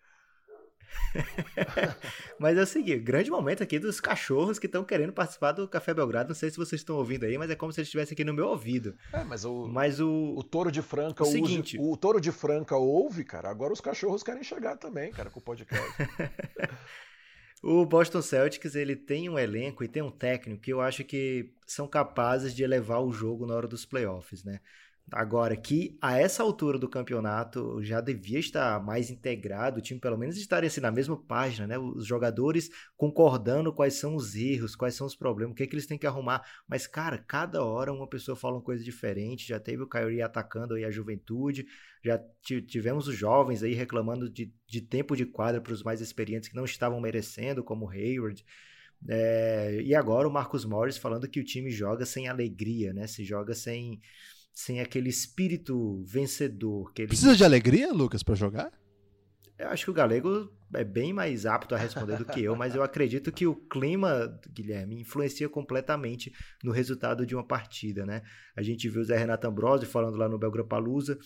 mas é o seguinte, grande momento aqui dos cachorros que estão querendo participar do Café Belgrado. Não sei se vocês estão ouvindo aí, mas é como se eles estivessem aqui no meu ouvido. É, mas o, mas o, o Touro de Franca o seguinte, o Touro de Franca ouve, cara. Agora os cachorros querem chegar também, cara, com o podcast. o Boston Celtics, ele tem um elenco e tem um técnico que eu acho que são capazes de elevar o jogo na hora dos playoffs, né? Agora, que a essa altura do campeonato já devia estar mais integrado, o time pelo menos estaria assim, na mesma página, né? Os jogadores concordando quais são os erros, quais são os problemas, o que, é que eles têm que arrumar. Mas, cara, cada hora uma pessoa fala uma coisa diferente. Já teve o Kyrie atacando aí a juventude, já tivemos os jovens aí reclamando de, de tempo de quadra para os mais experientes que não estavam merecendo, como o Hayward. É, e agora o Marcos Morris falando que o time joga sem alegria, né? Se joga sem sem aquele espírito vencedor. Precisa de alegria, Lucas, para jogar? Eu acho que o Galego é bem mais apto a responder do que eu, mas eu acredito que o clima, Guilherme, influencia completamente no resultado de uma partida, né? A gente viu o Zé Renato Ambrosio falando lá no Belgrapalusa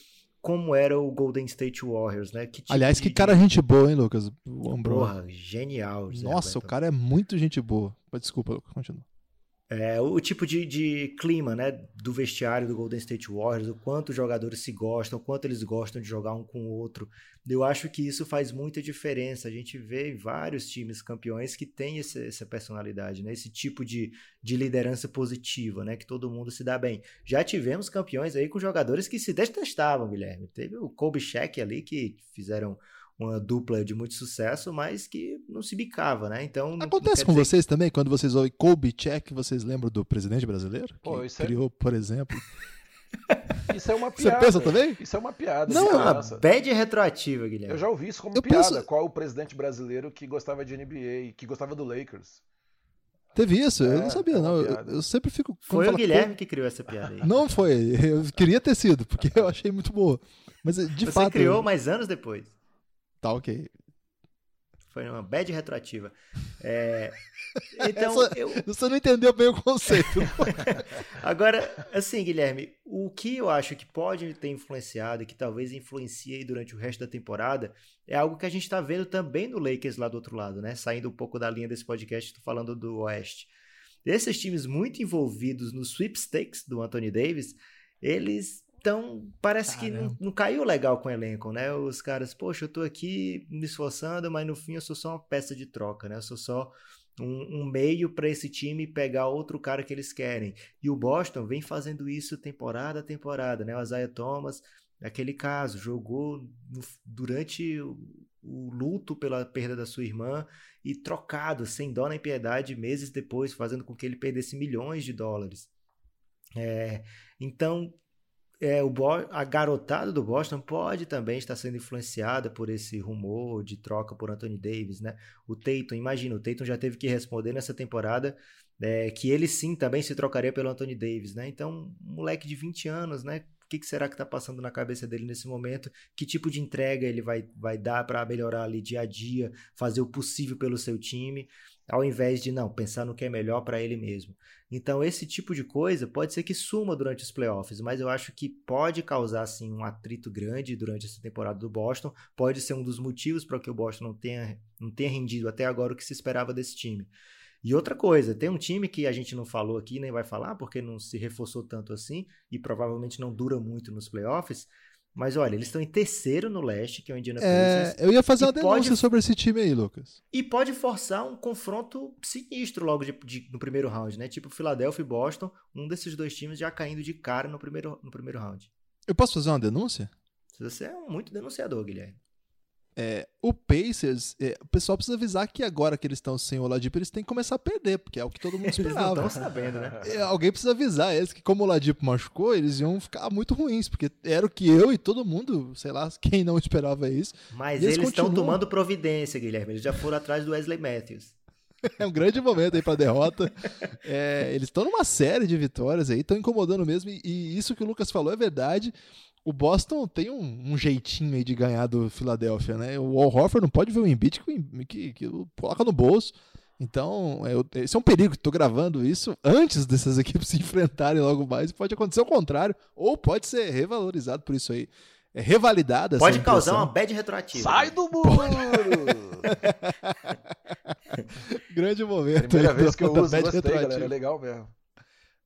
como era o Golden State Warriors, né? Que tipo Aliás, que cara gente boa, hein, Lucas? O Ambrosio. Porra, genial. Zé Nossa, o cara é muito gente boa. Desculpa, continua. É, o tipo de, de, clima né, do vestiário do Golden State Warriors, o quanto os jogadores se gostam, o quanto eles gostam de jogar um com o outro. Eu acho que isso faz muita diferença. A gente vê vários times campeões que têm essa, essa personalidade, né, esse tipo de, de liderança positiva, né, que todo mundo se dá bem. Já tivemos campeões aí com jogadores que se detestavam, Guilherme. Teve o Kobe Shaq ali que fizeram uma dupla de muito sucesso, mas que não se bicava, né? Então acontece com vocês também quando vocês ouvem Kobe Check, vocês lembram do presidente brasileiro Pô, que criou, é... por exemplo? Isso é uma piada. Você pensa também? Isso é uma piada. Não, é uma bad retroativa, Guilherme. Eu já ouvi isso como eu piada. Penso... Qual o presidente brasileiro que gostava de NBA, que gostava do Lakers? Teve isso? É, eu não sabia, é não. Eu, eu, sempre fico. Foi o Guilherme que criou essa piada aí. Não foi. Eu queria ter sido, porque eu achei muito boa. Mas de Você fato. Você criou mais anos depois. Tá ok. Foi uma bad retroativa. É, então, Essa, eu... Você não entendeu bem o conceito. Agora, assim, Guilherme, o que eu acho que pode ter influenciado e que talvez influencie durante o resto da temporada é algo que a gente está vendo também no Lakers lá do outro lado, né? Saindo um pouco da linha desse podcast, estou falando do Oeste. Esses times muito envolvidos no sweepstakes do Anthony Davis, eles então, parece Caramba. que não, não, caiu legal com o elenco, né? Os caras, poxa, eu tô aqui me esforçando, mas no fim eu sou só uma peça de troca, né? Eu sou só um, um meio para esse time pegar outro cara que eles querem. E o Boston vem fazendo isso temporada a temporada, né? O Isaiah Thomas, aquele caso, jogou no, durante o, o luto pela perda da sua irmã e trocado, sem dó nem piedade, meses depois, fazendo com que ele perdesse milhões de dólares. É, então, é, o a garotada do Boston pode também estar sendo influenciada por esse rumor de troca por Anthony Davis, né? O Tatum, imagina, o Tatum já teve que responder nessa temporada é, que ele sim também se trocaria pelo Anthony Davis, né? Então, um moleque de 20 anos, né? O que, que será que está passando na cabeça dele nesse momento? Que tipo de entrega ele vai, vai dar para melhorar ali dia a dia, fazer o possível pelo seu time? Ao invés de não pensar no que é melhor para ele mesmo. Então esse tipo de coisa pode ser que suma durante os playoffs, mas eu acho que pode causar assim um atrito grande durante essa temporada do Boston, pode ser um dos motivos para que o Boston não tenha não tenha rendido até agora o que se esperava desse time. E outra coisa, tem um time que a gente não falou aqui, nem vai falar, porque não se reforçou tanto assim e provavelmente não dura muito nos playoffs, mas olha, eles estão em terceiro no leste, que é o Indiana é, Pacers. Eu ia fazer uma denúncia pode, sobre esse time aí, Lucas. E pode forçar um confronto sinistro logo de, de, no primeiro round, né? Tipo Philadelphia e Boston, um desses dois times já caindo de cara no primeiro, no primeiro round. Eu posso fazer uma denúncia? Você é muito denunciador, Guilherme. É, o Pacers, é, o pessoal precisa avisar que agora que eles estão sem o Oladipo, eles têm que começar a perder, porque é o que todo mundo esperava. eles sabendo, né? É, alguém precisa avisar eles que como o Oladipo machucou, eles iam ficar muito ruins, porque era o que eu e todo mundo, sei lá, quem não esperava isso. Mas eles estão tomando providência, Guilherme. Eles já foram atrás do Wesley Matthews. É um grande momento aí pra derrota. É, eles estão numa série de vitórias aí, estão incomodando mesmo. E, e, isso que o Lucas falou é verdade o Boston tem um, um, jeitinho aí de ganhar do Philadelphia, né? O Al Horford não pode ver o Embiid que, que, que coloca no bolso. Então, é, esse é um perigo. Estou gravando isso antes dessas equipes se enfrentarem logo mais. Pode acontecer o contrário, ou pode ser revalorizado por isso aí. É revalidada Pode causar uma bad retroativa. Sai do muro! Grande momento. Primeira vez que eu uso, gostei, galera. É legal mesmo.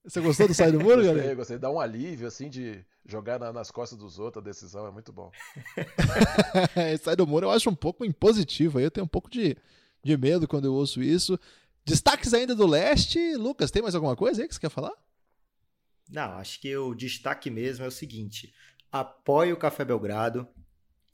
Você gostou do Sai do Muro, gostei, galera? Gostei, dá um alívio, assim, de jogar na, nas costas dos outros a decisão, é muito bom. Sai do Muro eu acho um pouco impositivo, aí eu tenho um pouco de, de medo quando eu ouço isso. Destaques ainda do leste. Lucas, tem mais alguma coisa aí que você quer falar? Não, acho que o destaque mesmo é o seguinte: apoie o Café Belgrado.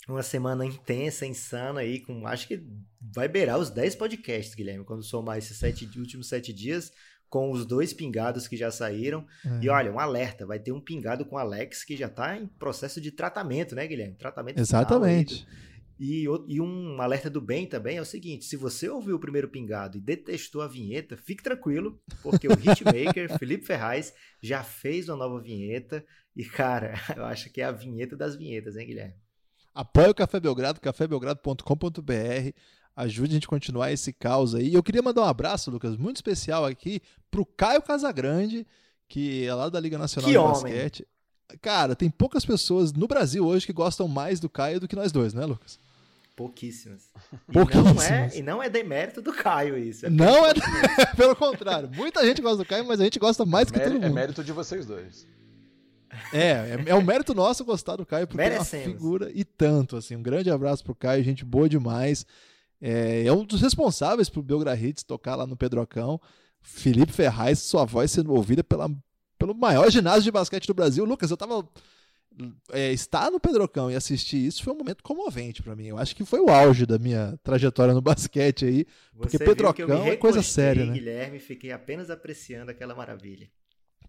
Uma semana intensa, insana aí, com acho que vai beirar os 10 podcasts, Guilherme, quando somar esses sete, últimos sete dias com os dois pingados que já saíram. É. E olha, um alerta, vai ter um pingado com Alex que já está em processo de tratamento, né, Guilherme? Tratamento Exatamente. E, e, um alerta do bem também é o seguinte: se você ouviu o primeiro pingado e detestou a vinheta, fique tranquilo, porque o hitmaker Felipe Ferraz já fez uma nova vinheta. E, cara, eu acho que é a vinheta das vinhetas, hein, Guilherme? Apoie o Café Belgrado, cafébelgrado.com.br ajude a gente a continuar esse caos aí. Eu queria mandar um abraço, Lucas, muito especial aqui pro Caio Casagrande, que é lá da Liga Nacional que de homem. Basquete. Cara, tem poucas pessoas no Brasil hoje que gostam mais do Caio do que nós dois, né, Lucas? Pouquíssimas. E Pouquíssimas. não é, e não é demérito do Caio isso. É Não é. Pelo contrário. Muita gente gosta do Caio, mas a gente gosta mais que Mé- todo é mundo. mérito de vocês dois. É, é, é um mérito nosso gostar do Caio, porque é uma Merecemos. figura e tanto, assim. Um grande abraço pro Caio, gente boa demais. É, é um dos responsáveis pro Belgra Hits tocar lá no Pedrocão. Felipe Ferraz, sua voz sendo ouvida pela, pelo maior ginásio de basquete do Brasil. Lucas, eu tava. É, estar no Pedrocão e assistir isso foi um momento comovente pra mim. Eu acho que foi o auge da minha trajetória no basquete aí. Porque Você viu que eu me Pedrocão é coisa séria, né? Guilherme, fiquei apenas apreciando aquela maravilha.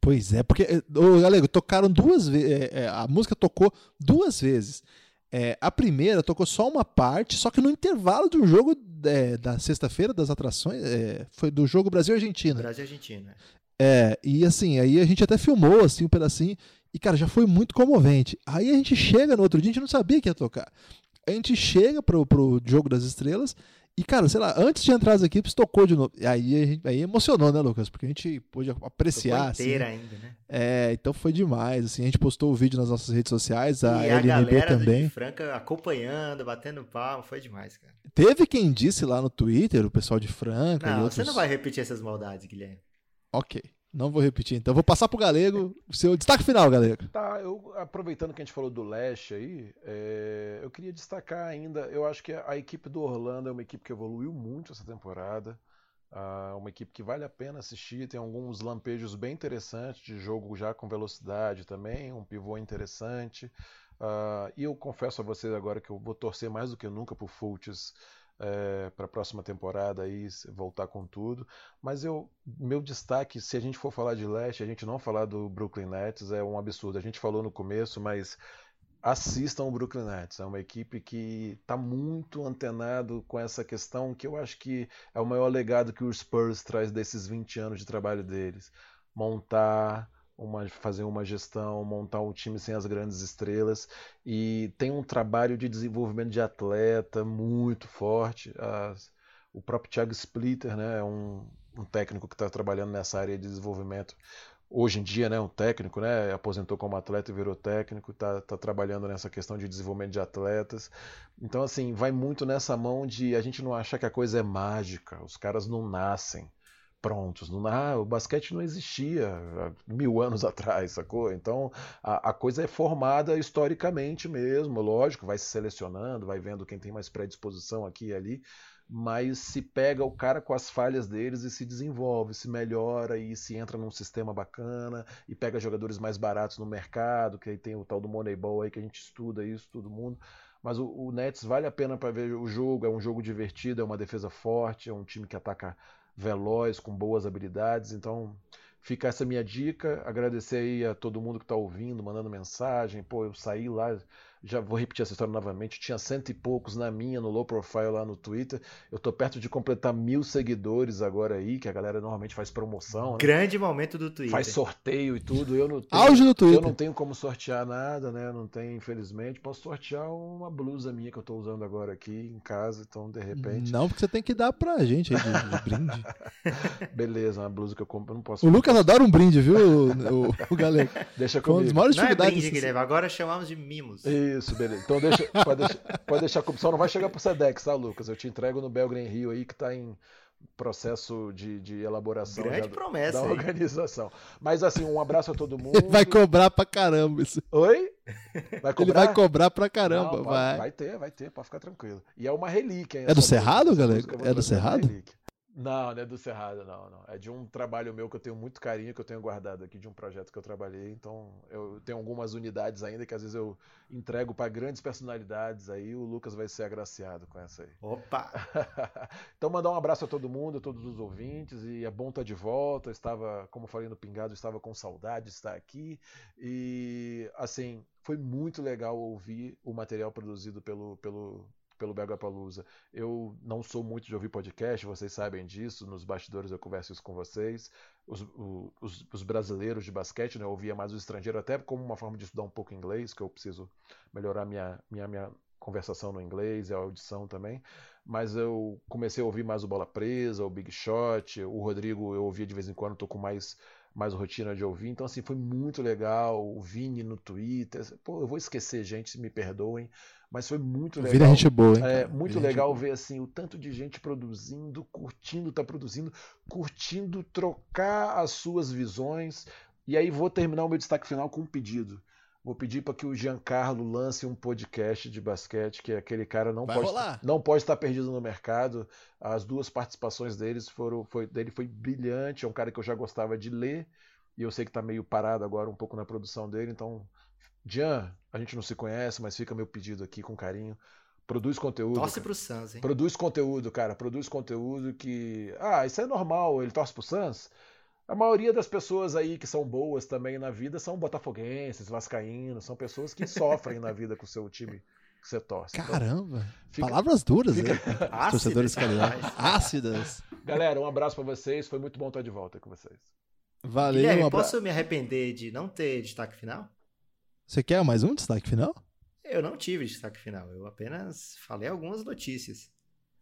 Pois é, porque, ô, Galego, tocaram duas vezes. a música tocou duas vezes. É, a primeira tocou só uma parte, só que no intervalo de um jogo é, da sexta-feira das atrações, é, foi do jogo Brasil-Argentina. Brasil e Argentina. É, e assim, aí a gente até filmou assim um pedacinho, e cara, já foi muito comovente. Aí a gente chega no outro dia, a gente não sabia que ia tocar. A gente chega pro, pro jogo das estrelas, e cara, sei lá, antes de entrar as equipes, tocou de novo. E aí, a gente, aí emocionou, né, Lucas? Porque a gente pôde apreciar. Tocou assim, inteira ainda, né? é, então foi demais, assim, a gente postou o vídeo nas nossas redes sociais, a e a LNB galera do também. de Franca acompanhando, batendo palma, foi demais, cara. Teve quem disse lá no Twitter, o pessoal de Franca Não, outros... você não vai repetir essas maldades, Guilherme. Ok, não vou repetir, então vou passar pro Galego, seu destaque final, Galego. Tá, eu aproveitando que a gente falou do leste aí, é, eu queria destacar ainda, eu acho que a equipe do Orlando é uma equipe que evoluiu muito essa temporada. Ah, uma equipe que vale a pena assistir, tem alguns lampejos bem interessantes de jogo já com velocidade também, um pivô interessante. Ah, e eu confesso a vocês agora que eu vou torcer mais do que nunca pro Fultz para a próxima temporada aí voltar com tudo. Mas eu, meu destaque, se a gente for falar de leste, a gente não falar do Brooklyn Nets é um absurdo. A gente falou no começo, mas assistam o Brooklyn Nets. É uma equipe que está muito antenado com essa questão que eu acho que é o maior legado que o Spurs traz desses 20 anos de trabalho deles. Montar, uma, fazer uma gestão, montar um time sem as grandes estrelas e tem um trabalho de desenvolvimento de atleta muito forte. As- o próprio Thiago Splitter né, é um, um técnico que está trabalhando nessa área de desenvolvimento hoje em dia, né, um técnico, né, aposentou como atleta e virou técnico, está tá trabalhando nessa questão de desenvolvimento de atletas. Então, assim, vai muito nessa mão de a gente não achar que a coisa é mágica, os caras não nascem prontos. Não, ah, o basquete não existia mil anos atrás, sacou? Então a, a coisa é formada historicamente mesmo, lógico, vai se selecionando, vai vendo quem tem mais predisposição aqui e ali, mas se pega o cara com as falhas deles e se desenvolve, se melhora e se entra num sistema bacana e pega jogadores mais baratos no mercado, que aí tem o tal do Moneyball aí que a gente estuda isso, todo mundo. Mas o, o Nets vale a pena para ver o jogo, é um jogo divertido, é uma defesa forte, é um time que ataca veloz, com boas habilidades. Então, fica essa minha dica. Agradecer aí a todo mundo que está ouvindo, mandando mensagem. Pô, eu saí lá, já vou repetir essa história novamente. Tinha cento e poucos na minha, no low profile lá no Twitter. Eu tô perto de completar mil seguidores agora aí, que a galera normalmente faz promoção, né? Grande momento do Twitter. Faz sorteio e tudo. Eu não tenho, Auge do eu Twitter. não tenho como sortear nada, né? Eu não tenho, infelizmente. Posso sortear uma blusa minha que eu tô usando agora aqui em casa, então de repente. Não, porque você tem que dar pra gente aí de, de brinde. Beleza, uma blusa que eu compro, eu não posso. O Lucas adora um brinde, viu, o, o Galego? Deixa Foi uma das comigo. maiores Não é dificuldades. brinde, Guilherme, agora chamamos de mimos. Isso, beleza. Então deixa, pode, deixar, pode deixar comigo. Só não vai chegar pro Sedex, tá, Lucas? Eu te entrego no Belgrade Rio aí, que tá em processo de, de elaboração Grande já promessa da aí. organização. Mas assim, um abraço a todo mundo. Ele vai cobrar pra caramba isso. Oi? Vai Ele cobrar? vai cobrar pra caramba, Não, vai. vai ter, vai ter, pode ficar tranquilo. E é uma relíquia? É do. Cerrado, galera? É do Cerrado? relíquia. Não, não é do Cerrado, não, não. É de um trabalho meu que eu tenho muito carinho, que eu tenho guardado aqui, de um projeto que eu trabalhei. Então, eu tenho algumas unidades ainda que às vezes eu entrego para grandes personalidades aí. O Lucas vai ser agraciado com essa aí. Opa! então, mandar um abraço a todo mundo, a todos os ouvintes. E é bom estar de volta. Eu estava, como eu falei no Pingado, estava com saudade de estar aqui. E, assim, foi muito legal ouvir o material produzido pelo, pelo, pelo Belga Palusa. Eu não sou muito de ouvir podcast, vocês sabem disso. Nos bastidores eu converso isso com vocês. Os, os, os brasileiros de basquete, né, eu ouvia mais o estrangeiro, até como uma forma de estudar um pouco inglês, que eu preciso melhorar minha, minha, minha conversação no inglês e a audição também. Mas eu comecei a ouvir mais o Bola Presa, o Big Shot, o Rodrigo eu ouvia de vez em quando, tô com mais mais rotina de ouvir. Então, assim, foi muito legal. O Vini no Twitter. Pô, eu vou esquecer, gente, me perdoem. Mas foi muito Vira legal. gente boa, hein? É cara? muito Vira gente legal ver assim o tanto de gente produzindo, curtindo, tá produzindo, curtindo trocar as suas visões. E aí vou terminar o meu destaque final com um pedido. Vou pedir para que o Giancarlo lance um podcast de basquete, que aquele cara não Vai pode rolar. não pode estar perdido no mercado. As duas participações deles foram foi dele foi brilhante, é um cara que eu já gostava de ler e eu sei que está meio parado agora um pouco na produção dele, então Jean, a gente não se conhece, mas fica meu pedido aqui com carinho. Produz conteúdo. Torce cara. pro Suns, hein? Produz conteúdo, cara. Produz conteúdo que. Ah, isso é normal. Ele torce pro Suns. A maioria das pessoas aí que são boas também na vida são botafoguenses, vascaínos, são pessoas que sofrem na vida com o seu time que você torce. Então, Caramba. fica- Palavras duras, fica- né? Ácidas, Torcedores rapaz. Ácidas. Galera, um abraço pra vocês. Foi muito bom estar de volta com vocês. Valeu, Guilherme, um abraço. posso me arrepender de não ter destaque final? Você quer mais um destaque final? Eu não tive destaque final, eu apenas falei algumas notícias.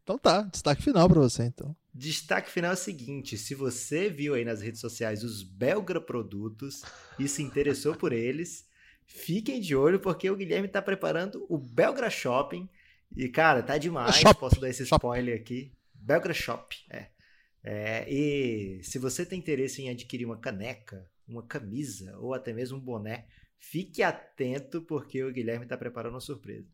Então tá, destaque final pra você, então. Destaque final é o seguinte: se você viu aí nas redes sociais os Belgra produtos e se interessou por eles, fiquem de olho porque o Guilherme tá preparando o Belgra Shopping. E, cara, tá demais. Shop, Posso dar esse shop. spoiler aqui. Belgra Shop, é. É, E se você tem interesse em adquirir uma caneca, uma camisa ou até mesmo um boné, fique atento porque o Guilherme tá preparando uma surpresa.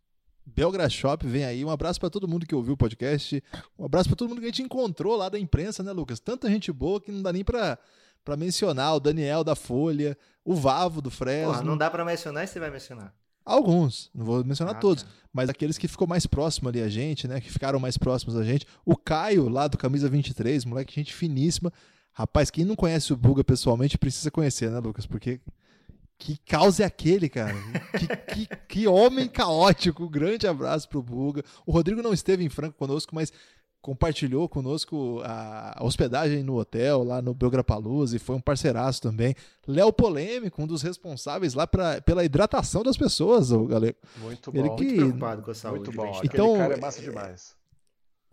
Belgra Shop vem aí. Um abraço pra todo mundo que ouviu o podcast. Um abraço pra todo mundo que a gente encontrou lá da imprensa, né, Lucas? Tanta gente boa que não dá nem pra, pra mencionar. O Daniel da Folha, o Vavo do Fresno. Porra, não dá pra mencionar e você vai mencionar. Alguns, não vou mencionar Ah, todos, tá. mas aqueles que ficou mais próximo ali a gente, né? Que ficaram mais próximos a gente. O Caio, lá do Camisa 23, moleque, gente finíssima. Rapaz, quem não conhece o Buga pessoalmente precisa conhecer, né, Lucas? Porque que caos é aquele, cara? Que, que, que homem caótico. Grande abraço pro Buga. O Rodrigo não esteve em Franco conosco, mas compartilhou conosco a hospedagem no hotel, lá no Belgrapaluz, e foi um parceiraço também. Léo Polêmico, um dos responsáveis lá pra, pela hidratação das pessoas, o galego. Muito Ele bom. que- Muito preocupado com a saúde. Muito bom. gente. Aquele Então, cara é massa demais.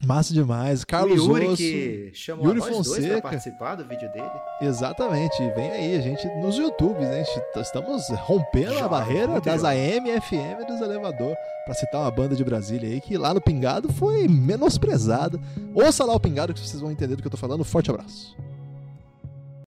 Massa demais. Carlos o Yuri Osso. que chamou Yuri a nós dois Fonseca. pra participar do vídeo dele. Exatamente. Vem aí, a gente nos YouTubes, né? Estamos rompendo a barreira das. AM e FM dos elevador. Pra citar uma banda de Brasília aí que lá no Pingado foi menosprezada. Ouça lá o Pingado que vocês vão entender do que eu tô falando. Forte abraço.